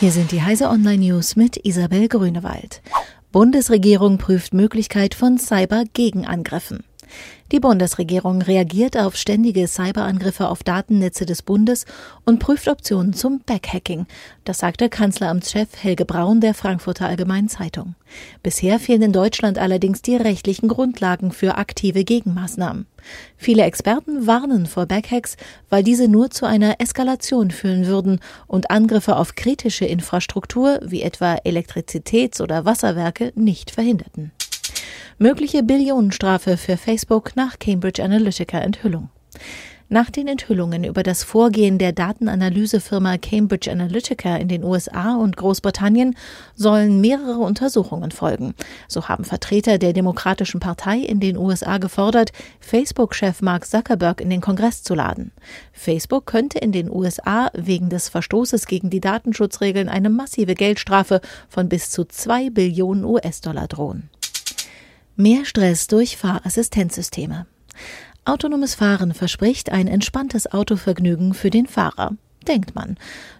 Hier sind die Heise Online News mit Isabel Grünewald. Bundesregierung prüft Möglichkeit von Cyber-Gegenangriffen. Die Bundesregierung reagiert auf ständige Cyberangriffe auf Datennetze des Bundes und prüft Optionen zum Backhacking. Das sagte Kanzleramtschef Helge Braun der Frankfurter Allgemeinen Zeitung. Bisher fehlen in Deutschland allerdings die rechtlichen Grundlagen für aktive Gegenmaßnahmen. Viele Experten warnen vor Backhacks, weil diese nur zu einer Eskalation führen würden und Angriffe auf kritische Infrastruktur wie etwa Elektrizitäts- oder Wasserwerke nicht verhinderten. Mögliche Billionenstrafe für Facebook nach Cambridge Analytica Enthüllung. Nach den Enthüllungen über das Vorgehen der Datenanalysefirma Cambridge Analytica in den USA und Großbritannien sollen mehrere Untersuchungen folgen. So haben Vertreter der Demokratischen Partei in den USA gefordert, Facebook-Chef Mark Zuckerberg in den Kongress zu laden. Facebook könnte in den USA wegen des Verstoßes gegen die Datenschutzregeln eine massive Geldstrafe von bis zu zwei Billionen US-Dollar drohen. Mehr Stress durch Fahrassistenzsysteme. Autonomes Fahren verspricht ein entspanntes Autovergnügen für den Fahrer, denkt man.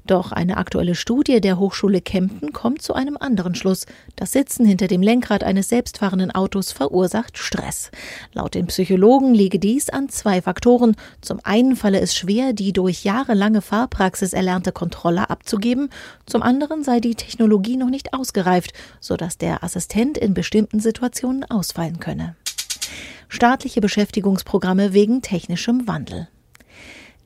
Doch eine aktuelle Studie der Hochschule Kempten kommt zu einem anderen Schluss. Das Sitzen hinter dem Lenkrad eines selbstfahrenden Autos verursacht Stress. Laut den Psychologen liege dies an zwei Faktoren. Zum einen falle es schwer, die durch jahrelange Fahrpraxis erlernte Kontrolle abzugeben. Zum anderen sei die Technologie noch nicht ausgereift, sodass der Assistent in bestimmten Situationen ausfallen könne staatliche Beschäftigungsprogramme wegen technischem Wandel.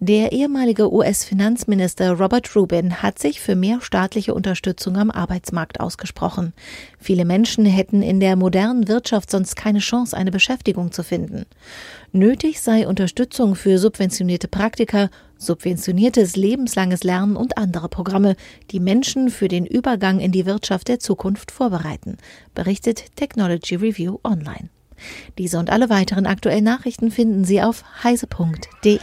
Der ehemalige US-Finanzminister Robert Rubin hat sich für mehr staatliche Unterstützung am Arbeitsmarkt ausgesprochen. Viele Menschen hätten in der modernen Wirtschaft sonst keine Chance, eine Beschäftigung zu finden. Nötig sei Unterstützung für subventionierte Praktika, subventioniertes lebenslanges Lernen und andere Programme, die Menschen für den Übergang in die Wirtschaft der Zukunft vorbereiten, berichtet Technology Review Online. Diese und alle weiteren aktuellen Nachrichten finden Sie auf heise.de.